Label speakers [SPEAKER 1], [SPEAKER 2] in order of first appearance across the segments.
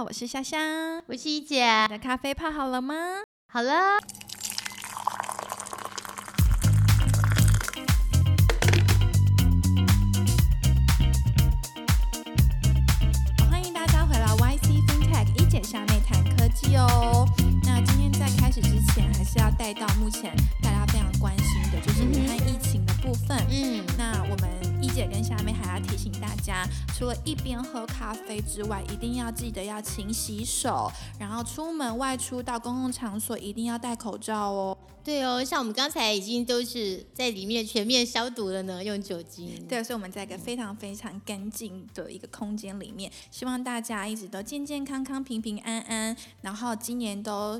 [SPEAKER 1] 好，我是香香，
[SPEAKER 2] 我是一姐。
[SPEAKER 1] 你的咖啡泡好了吗？
[SPEAKER 2] 好了。
[SPEAKER 1] 除了一边喝咖啡之外，一定要记得要勤洗手，然后出门外出到公共场所一定要戴口罩哦。
[SPEAKER 2] 对哦，像我们刚才已经都是在里面全面消毒了呢，用酒精。
[SPEAKER 1] 对，所以我们在一个非常非常干净的一个空间里面，希望大家一直都健健康康、平平安安，然后今年都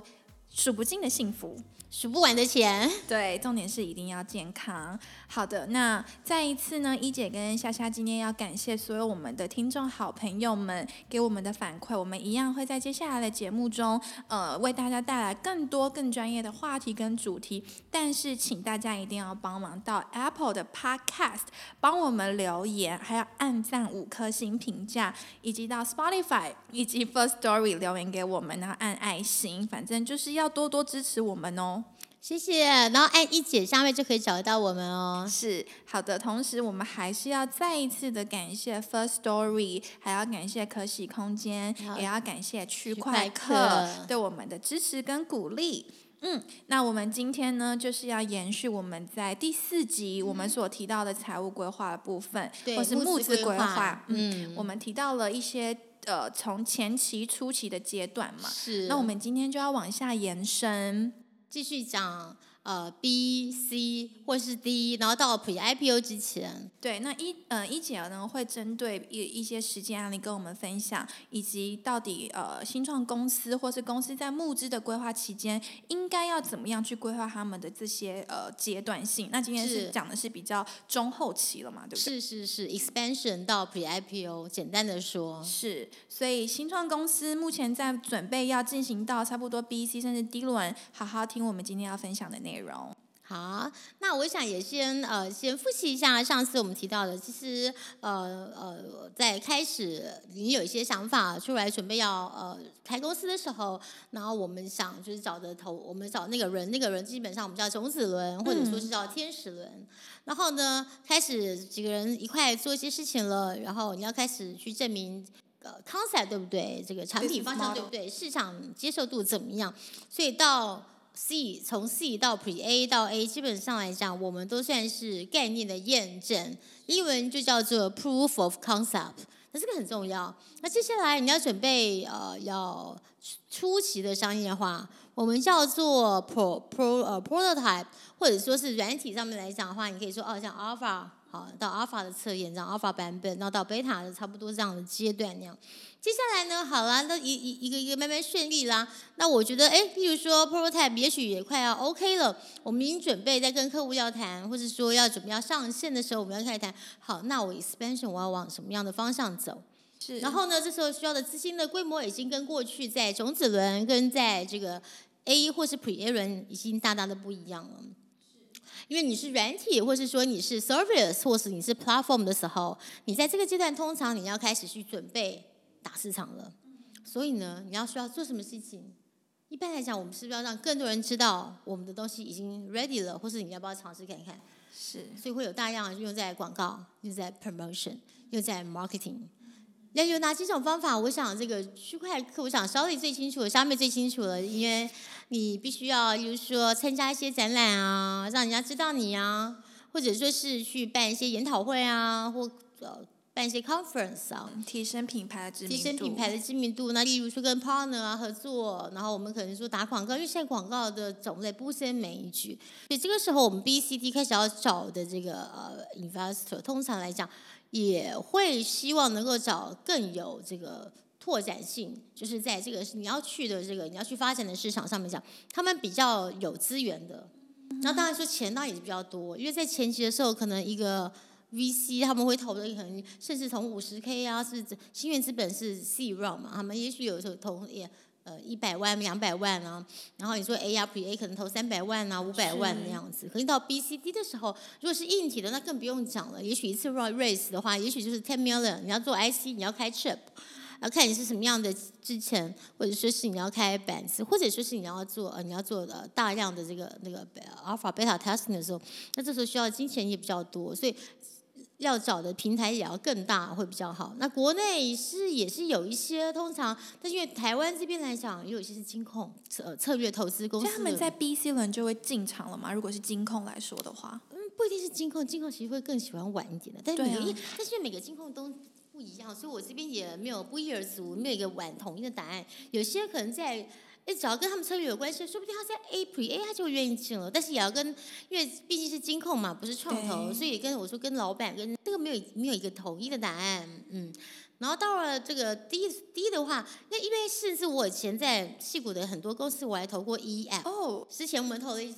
[SPEAKER 1] 数不尽的幸福。
[SPEAKER 2] 数不完的钱。
[SPEAKER 1] 对，重点是一定要健康。好的，那再一次呢，一姐跟夏夏今天要感谢所有我们的听众好朋友们给我们的反馈，我们一样会在接下来的节目中，呃，为大家带来更多更专业的话题跟主题。但是，请大家一定要帮忙到 Apple 的 Podcast 帮我们留言，还要按赞五颗星评价，以及到 Spotify 以及 First Story 留言给我们，然后按爱心，反正就是要多多支持我们哦。
[SPEAKER 2] 谢谢，然后按一姐下面就可以找得到我们哦。
[SPEAKER 1] 是好的，同时我们还是要再一次的感谢 First Story，还要感谢可喜空间，也要感谢区块客对我们的支持跟鼓励。嗯，那我们今天呢，就是要延续我们在第四集我们所提到的财务规划的部分，或是募资规划。嗯，我们提到了一些呃，从前期、初期的阶段嘛。
[SPEAKER 2] 是。
[SPEAKER 1] 那我们今天就要往下延伸。
[SPEAKER 2] 继续讲，呃，B、C 或是 D，然后到 Pre IPO 之前，
[SPEAKER 1] 对，那一呃一姐呢会针对一一些实际案例跟我们分享，以及到底呃新创公司或是公司在募资的规划期间，应该要怎么样去规划他们的这些呃阶段性。那今天是讲的是比较中后期了嘛，对不
[SPEAKER 2] 对？是是是，Expansion 到 Pre IPO，简单的说，
[SPEAKER 1] 是。所以新创公司目前在准备要进行到差不多 B、C 甚至 D 轮，好好听我们今天要分享的内容。
[SPEAKER 2] 内容好，那我想也先呃先复习一下上次我们提到的，其实呃呃在开始你有一些想法出来准备要呃开公司的时候，然后我们想就是找的投，我们找那个人，那个人基本上我们叫种子轮或者说是叫天使轮，然后呢开始几个人一块做一些事情了，然后你要开始去证明呃 concept 对不对，这个产品方向对不对，市场接受度怎么样，所以到。C 从 C 到 Pre A 到 A，基本上来讲，我们都算是概念的验证，英文就叫做 Proof of Concept。那这个很重要。那接下来你要准备呃要初期的商业化，我们叫做 Pro Pro 呃 Prototype，或者说是软体上面来讲的话，你可以说哦像 Alpha 好到 Alpha 的测验，这样 Alpha 版本，然后到 Beta 的差不多这样的阶段那样。接下来呢，好啦，都一一一个一个慢慢顺利啦。那我觉得，哎，例如说 prototype 也许也快要 OK 了，我们已经准备在跟客户要谈，或者说要准备要上线的时候，我们要开始谈。好，那我 expansion 我要往什么样的方向走？
[SPEAKER 1] 是。
[SPEAKER 2] 然后呢，这时候需要的资金的规模已经跟过去在种子轮跟在这个 A 或是 Pre A 轮已经大大的不一样了。因为你是软体，或是说你是 service，或是你是 platform 的时候，你在这个阶段通常你要开始去准备。打市场了，所以呢，你要需要做什么事情？一般来讲，我们是不是要让更多人知道我们的东西已经 ready 了，或是你要不要尝试看看？
[SPEAKER 1] 是，
[SPEAKER 2] 所以会有大量用在广告，用在 promotion，用在 marketing。那有哪几种方法？我想这个区块客，我想小李最清楚，小美最清楚了，因为你必须要，就是说参加一些展览啊，让人家知道你啊，或者说是去办一些研讨会啊，或呃。办一些 conference 啊，
[SPEAKER 1] 提升品牌的知名度。
[SPEAKER 2] 提升品牌的知名度，那例如说跟 partner 啊合作，然后我们可能说打广告，因为现在广告的种类不胜枚举，所以这个时候我们 B、C、D 开始要找的这个呃 investor，通常来讲也会希望能够找更有这个拓展性，就是在这个你要去的这个你要去发展的市场上面讲，他们比较有资源的。那当然说钱当然也是比较多，因为在前期的时候可能一个。VC 他们会投的可能甚至从五十 K 啊，是新源资本是 C round 嘛，他们也许有时候投也呃一百万两百万啊，然后你说 A 啊 Pre A 可能投三百万啊五百万那样子，可能到 B C D 的时候，如果是硬体的那更不用讲了，也许一次 raise 的话，也许就是 ten million，你要做 IC，你要开 chip，要看你是什么样的之前，或者说是你要开板子，或者说是你要做呃你要做的大量的这个那个 alpha beta testing 的时候，那这时候需要金钱也比较多，所以要找的平台也要更大会比较好。那国内是也是有一些，通常，但是因为台湾这边来讲，也有一些是金控策策略投资公司，
[SPEAKER 1] 所以他们在 B、C 轮就会进场了嘛？如果是金控来说的话，
[SPEAKER 2] 嗯，不一定是金控，金控其实会更喜欢晚一点的，但是每个、但是每个金控都不一样，所以我这边也没有不一而足，没有一个晚统一的答案。有些可能在。哎，只要跟他们策略有关系，说不定他在 A pre A 他就愿意进了。但是也要跟，因为毕竟是金控嘛，不是创投，所以跟我说跟老板跟这个没有没有一个统一的答案，嗯。然后到了这个第一的话，那因为甚至我以前在戏谷的很多公司，我还投过 E F。哦。之前我们投的，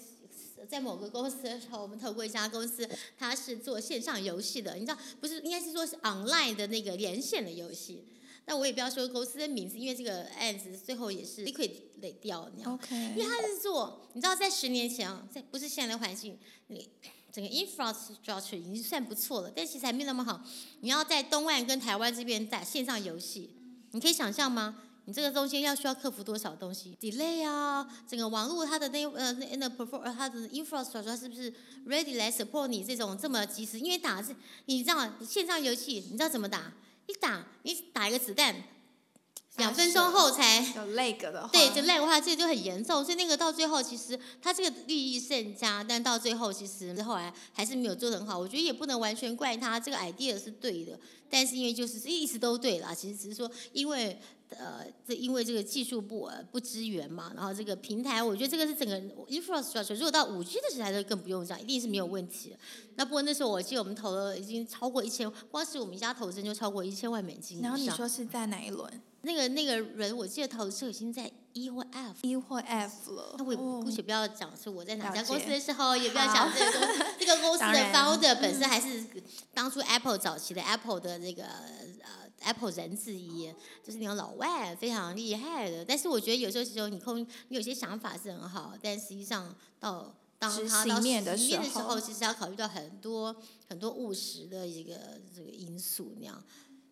[SPEAKER 2] 在某个公司的时候，我们投过一家公司，它是做线上游戏的，你知道，不是应该是说是 online 的那个连线的游戏。那我也不要说公司的名字，因为这个案子最后也是 liquid 累掉那样。
[SPEAKER 1] OK。
[SPEAKER 2] 因为他是做，你知道，在十年前啊，在不是现在的环境，你整个 infrastructure 已经算不错了，但其实还没那么好。你要在东岸跟台湾这边打线上游戏，你可以想象吗？你这个中间要需要克服多少东西？delay 啊，整个网络它的那呃那那 perform 它的 infrastructure 是不是 ready 来 support 你这种这么及时？因为打是，你知道线上游戏，你知道怎么打？一打，你打一个子弹，两分钟后才
[SPEAKER 1] 有 lag 的话，
[SPEAKER 2] 对，就 lag 的话，这就很严重。所以那个到最后，其实他这个利益甚佳，但到最后其实后来还是没有做得很好。我觉得也不能完全怪他，这个 idea 是对的，但是因为就是一直都对啦，其实只是说因为。呃，这因为这个技术不不支援嘛，然后这个平台，我觉得这个是整个 infrastructure。如果到五 G 的时代，就更不用讲，一定是没有问题。那不过那时候我记得我们投了已经超过一千，光是我们一家投资就超过一千万美金。
[SPEAKER 1] 然后你说是在哪一轮？
[SPEAKER 2] 那个那个人我记得投资已经在 E 或
[SPEAKER 1] F，E 或 F 了。
[SPEAKER 2] 那我也姑且不要讲是我在哪家公司的时候，也不要讲这个公这个公司的 founder 本身还是当初 Apple 早期的 Apple 的这个呃。Apple 人之一，就是那种老外，非常厉害的。但是我觉得有时候时候你空，你有些想法是很好，但实际上到当他到实
[SPEAKER 1] 面的
[SPEAKER 2] 时候，其实要考虑到很多很多务实的一个这个因素那样。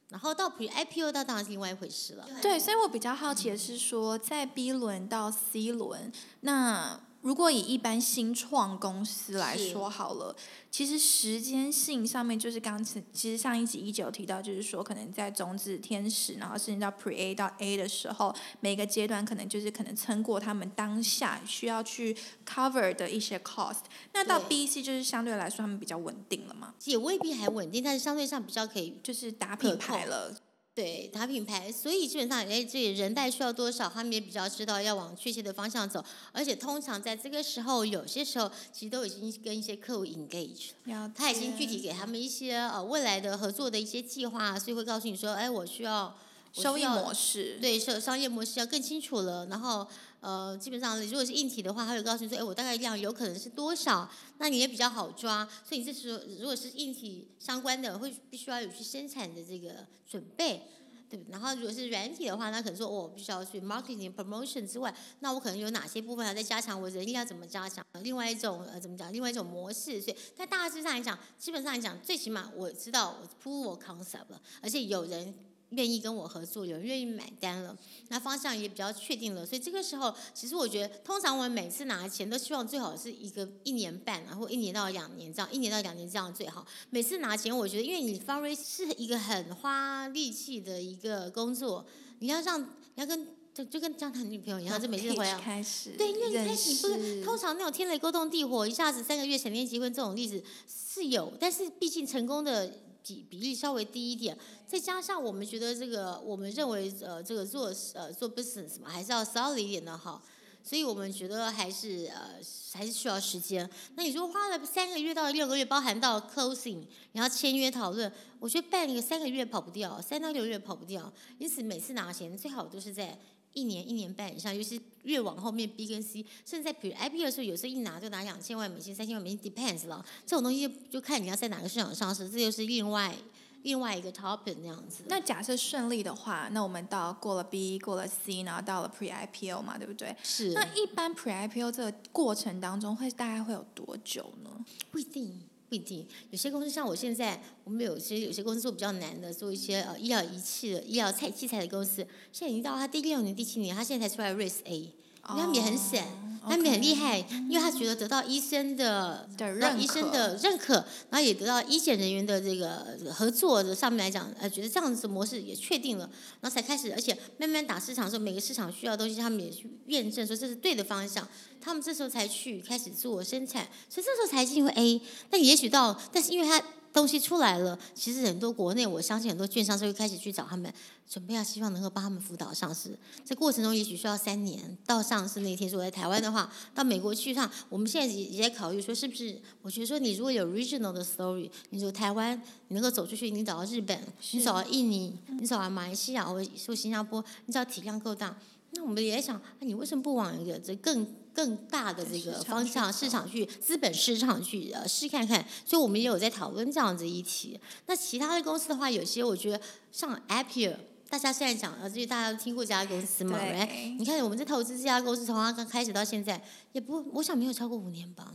[SPEAKER 2] 然后到 Pre IPO 到当然是另外一回事了。
[SPEAKER 1] 对，所以我比较好奇的是说，在 B 轮到 C 轮那。如果以一般新创公司来说好了，其实时间性上面就是刚才其实上一集一九提到，就是说可能在种子天使，然后甚至到 Pre A 到 A 的时候，每个阶段可能就是可能撑过他们当下需要去 cover 的一些 cost。那到 B C 就是相对来说他们比较稳定了嘛？
[SPEAKER 2] 也未必还稳定，但是相对上比较可以
[SPEAKER 1] 就是打品牌了。
[SPEAKER 2] 对，打品牌，所以基本上，哎，这人带需要多少，他们也比较知道要往确切的方向走。而且通常在这个时候，有些时候其实都已经跟一些客户 engage，他已经具体给他们一些呃未来的合作的一些计划，所以会告诉你说，哎，我需要
[SPEAKER 1] 商业模式，
[SPEAKER 2] 对，商商业模式要更清楚了，然后。呃，基本上如果是硬体的话，他会告诉你说，哎，我大概量有可能是多少，那你也比较好抓。所以你这时候如果是硬体相关的，会必须要有去生产的这个准备，对不？然后如果是软体的话，那可能说我必须要去 marketing promotion 之外，那我可能有哪些部分要再加强？我人力要怎么加强？另外一种呃，怎么讲？另外一种模式。所以在大致上来讲，基本上来讲，最起码我知道我 prove 我 concept 了，而且有人。愿意跟我合作，有人愿意买单了，那方向也比较确定了，所以这个时候，其实我觉得，通常我们每次拿钱都希望最好是一个一年半，然后一年到两年这样，一年到两年这样最好。每次拿钱，我觉得，因为你 f r a i 是一个很花力气的一个工作，你要让，你要跟就就跟交谈女朋友一样，就每次回来
[SPEAKER 1] 开始，
[SPEAKER 2] 对，因为一开始你不是通常那种天雷勾动地火，一下子三个月闪电结婚这种例子是有，但是毕竟成功的。比比例稍微低一点，再加上我们觉得这个，我们认为呃，这个做呃做 business 嘛，还是要 solid 一点的好，所以我们觉得还是呃还是需要时间。那你说花了三个月到六个月，包含到 closing，然后签约讨论，我觉得办一个三个月跑不掉，三到六个月跑不掉。因此每次拿钱最好都是在。一年一年半以上，尤其越往后面 B 跟 C，甚至在比如 IPO 的时候，有时候一拿就拿两千万美金、三千万美金，depends 了。这种东西就看你要在哪个市场上市，这就是另外另外一个 topic 那样子。
[SPEAKER 1] 那假设顺利的话，那我们到过了 B，过了 C，然后到了 Pre IPO 嘛，对不对？
[SPEAKER 2] 是。
[SPEAKER 1] 那一般 Pre IPO 这个过程当中，会大概会有多久呢？
[SPEAKER 2] 不一定。不一定，有些公司像我现在，我们有些有些公司做比较难的，做一些呃医疗仪器的、医疗材器材的公司，现在已经到他第六年、第七年，他现在才出来 raise A，他们也很闪，他们也很厉害，因为他觉得得到医生的
[SPEAKER 1] 的认
[SPEAKER 2] 医生
[SPEAKER 1] 可
[SPEAKER 2] 的认可，然后也得到医检人员的这个合作的上面来讲，呃，觉得这样子模式也确定了，然后才开始，而且慢慢打市场的时候，每个市场需要的东西，他们也去验证说这是对的方向，他们这时候才去开始做生产，所以这时候才进入 A。那也许到，但是因为它东西出来了，其实很多国内我相信很多券商就会开始去找他们，准备要希望能够帮他们辅导上市。这过程中也许需要三年到上市那一天。说在台湾的话，到美国去上，我们现在也也在考虑说，是不是？我觉得说你如果有 regional 的 story，你说台湾你能够走出去，你找到日本，你找到印尼，你找到马来西亚或说新加坡，你只要体量够大。那我们也在想，啊你为什么不往一个这更更大的这个方向市场去资本市场去呃试看看？所以我们也有在讨论这样子议题。那其他的公司的话，有些我觉得像 Appier，大家现在讲呃，这大家都听过这家公司嘛
[SPEAKER 1] 对
[SPEAKER 2] 你看我们在投资这家公司，从它刚开始到现在，也不我想没有超过五年吧。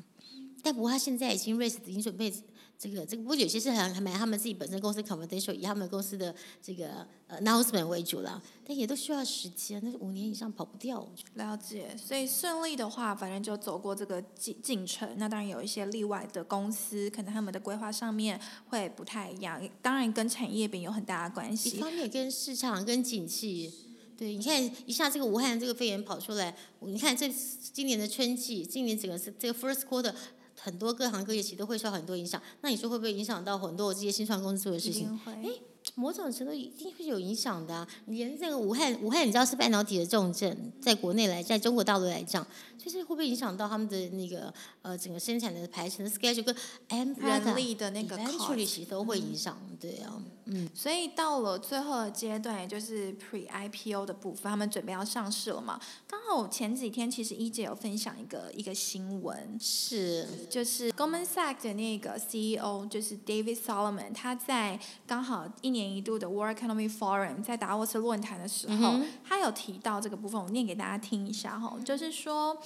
[SPEAKER 2] 但不过他现在已经 raise 已经准备这个这个，不过有些是很很买他们自己本身公司 confidential，以他们公司的这个呃 announcement 为主了，但也都需要时间，那五年以上跑不掉。
[SPEAKER 1] 了解，所以顺利的话，反正就走过这个进进程。那当然有一些例外的公司，可能他们的规划上面会不太一样，当然跟产业饼有很大的关系一。
[SPEAKER 2] 方面跟市场跟景气，对，你看一下这个武汉这个肺炎跑出来，你看这今年的春季，今年整个是这个 first quarter。很多各行各业其实都会受很多影响，那你说会不会影响到很多这些新创公司做的事情？
[SPEAKER 1] 一定会，
[SPEAKER 2] 某种程度一定会有影响的、啊。连这个武汉，武汉你知道是半导体的重镇，在国内来，在中国大陆来讲，就是会不会影响到他们的那个呃整个生产的排程的 schedule 跟 end
[SPEAKER 1] 人力的那个 cost
[SPEAKER 2] 其实都会影响，对啊，嗯，
[SPEAKER 1] 所以到了最后的阶段，也就是 pre IPO 的部分，他们准备要上市了嘛？刚好前几天其实一姐有分享一个一个新闻，
[SPEAKER 2] 是
[SPEAKER 1] 就是 Goldman Sachs 的那个 CEO 就是 David Solomon，他在刚好一年一度的 World Economic Forum 在达沃斯论坛的时候，他有提到这个部分，我念给大家听一下哈，就是说。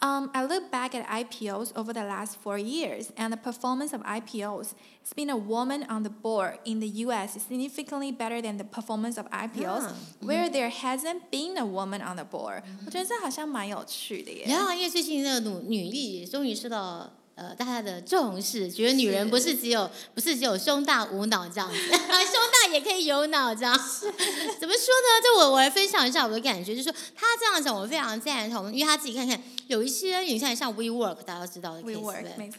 [SPEAKER 1] Um, I look back at IPOs over the last four years, and the performance of IPOs, it's been a woman on the board in the U.S. is significantly better than the performance of IPOs,
[SPEAKER 2] 啊
[SPEAKER 1] where there hasn't been a woman on the board. 我觉得这好像蛮有趣的耶。
[SPEAKER 2] 然后因为最近那个女女力终于受到呃大家的重视，觉得女人不是只有不是只有胸大无脑这样子，胸大也可以有脑这样。怎么说呢？就我我来分享一下我的感觉，就是说他这样讲我非常赞同，因为他自己看看有一些你看像 WeWork 大家知道的
[SPEAKER 1] 没错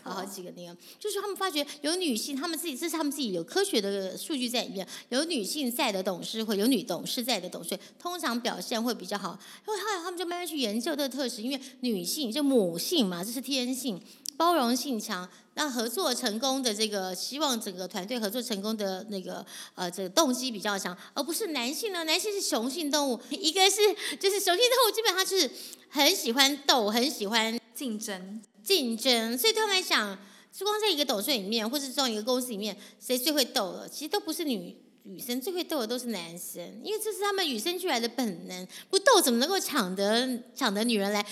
[SPEAKER 2] 好好几个那个，就是他们发觉有女性，他们自己这是他们自己有科学的数据在里面，有女性在的董事会，有女董事在的董事会，通常表现会比较好。因为后来他们就慢慢去研究这个特质，因为女性就母性嘛，这是天性，包容性强。那合作成功的这个，希望整个团队合作成功的那个呃，这个动机比较强，而不是男性呢？男性是雄性动物，一个是就是雄性动物，基本上就是很喜欢斗，很喜欢
[SPEAKER 1] 竞争，
[SPEAKER 2] 竞争，所以对他们来讲，就光在一个董事里面，或是在一个公司里面，谁最会斗了？其实都不是女女生最会斗的，都是男生，因为这是他们与生俱来的本能。不斗怎么能够抢得抢得女人来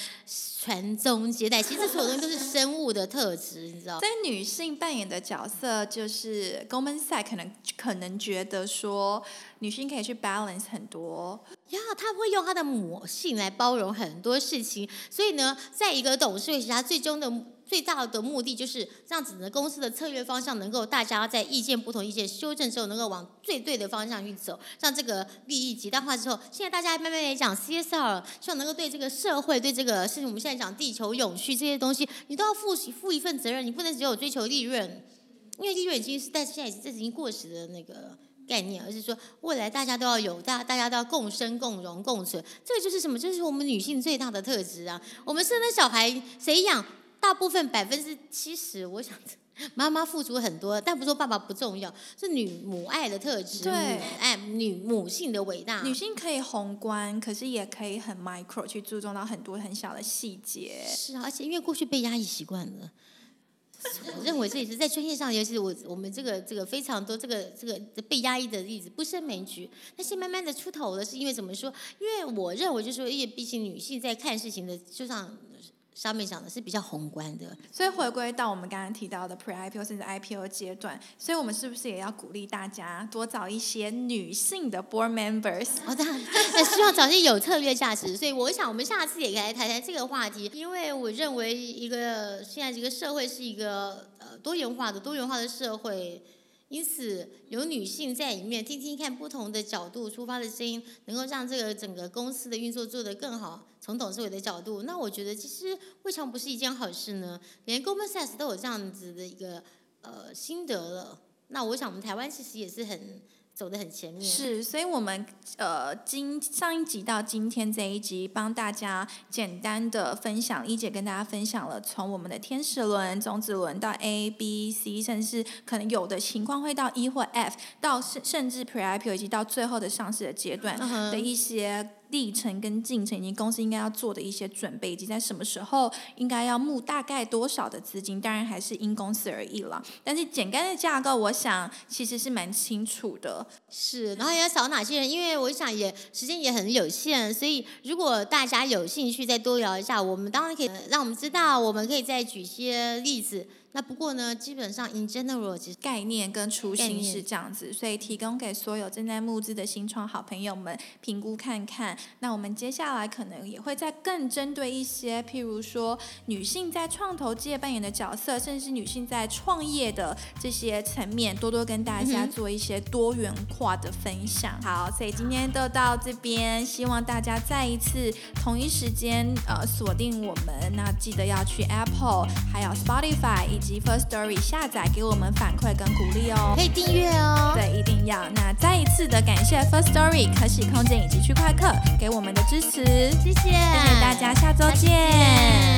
[SPEAKER 2] 传宗接代？其实这所有东西都是生物的特质，你知道？
[SPEAKER 1] 在女性扮演的角色，就是 Goldman Sachs 可能可能觉得说，女性可以去 balance 很多，
[SPEAKER 2] 呀，他会用他的母性来包容很多事情，所以呢，在一个董事会，其实他最终的最大的目的就是让整个公司的策略方向能够大家在意见不同意见修正之后，能够往最对的方向去走，让这个利益极大化之后，现在大家慢慢来讲 CSR，希望能够对这个社会、对这个事情，我们现在讲地球永续这些东西，你都要负起负一份责任，你不能只有追求利润，因为利润已经是，但是现在这已经过时的那个。概念，而是说未来大家都要有，大大家都要共生、共荣、共存。这个就是什么？这是我们女性最大的特质啊！我们生的小孩谁养？大部分百分之七十，我想 妈妈付出很多，但不说爸爸不重要，是女母爱的特质，
[SPEAKER 1] 对
[SPEAKER 2] 母爱女母性的伟大。
[SPEAKER 1] 女性可以宏观，可是也可以很 micro 去注重到很多很小的细节。
[SPEAKER 2] 是啊，而且因为过去被压抑习惯了。我认为这也是在专业上，尤其是我我们这个这个非常多这个这个被压抑的例子不胜枚举。但是慢慢的出头了，是因为怎么说？因为我认为就是说，因为毕竟女性在看事情的，就像上面讲的是比较宏观的。
[SPEAKER 1] 所以回归到我们刚刚提到的 Pre-IPO 甚至 IPO 阶段，所以我们是不是也要鼓励大家多找一些女性的 Board Members？
[SPEAKER 2] 哦，当然，那希望找些有策略价值。所以我想，我们下次也可以来谈谈这个话题，因为我认为一个现在这个社会是一个呃多元化的、多元化的社会。因此，有女性在里面听听看不同的角度出发的声音，能够让这个整个公司的运作做得更好。从董事会的角度，那我觉得其实未尝不是一件好事呢。连 Goldman Sachs 都有这样子的一个呃心得了，那我想我们台湾其实也是很。走得很前面
[SPEAKER 1] 是，所以我们呃今上一集到今天这一集，帮大家简单的分享，一姐跟大家分享了从我们的天使轮、种子轮到 A、B、C，甚至可能有的情况会到 E 或 F，到甚甚至 Pre IPO 以及到最后的上市的阶段的一些。历程跟进程，以及公司应该要做的一些准备，以及在什么时候应该要募大概多少的资金，当然还是因公司而异了。但是简单的架构，我想其实是蛮清楚的。
[SPEAKER 2] 是，然后要找哪些人？因为我想也时间也很有限，所以如果大家有兴趣再多聊一下，我们当然可以让我们知道，我们可以再举些例子。那不过呢，基本上 in general 其实
[SPEAKER 1] 概念跟雏形是这样子，所以提供给所有正在募资的新创好朋友们评估看看。那我们接下来可能也会再更针对一些，譬如说女性在创投界扮演的角色，甚至是女性在创业的这些层面，多多跟大家做一些多元化的分享。好，所以今天就到这边，希望大家再一次同一时间呃锁定我们，那记得要去 Apple 还有 Spotify 以及。First Story 下载给我们反馈跟鼓励哦，
[SPEAKER 2] 可以订阅哦。
[SPEAKER 1] 对，一定要。那再一次的感谢 First Story 可喜空间以及区块客给我们的支持，
[SPEAKER 2] 谢谢，谢
[SPEAKER 1] 谢大家，下周见。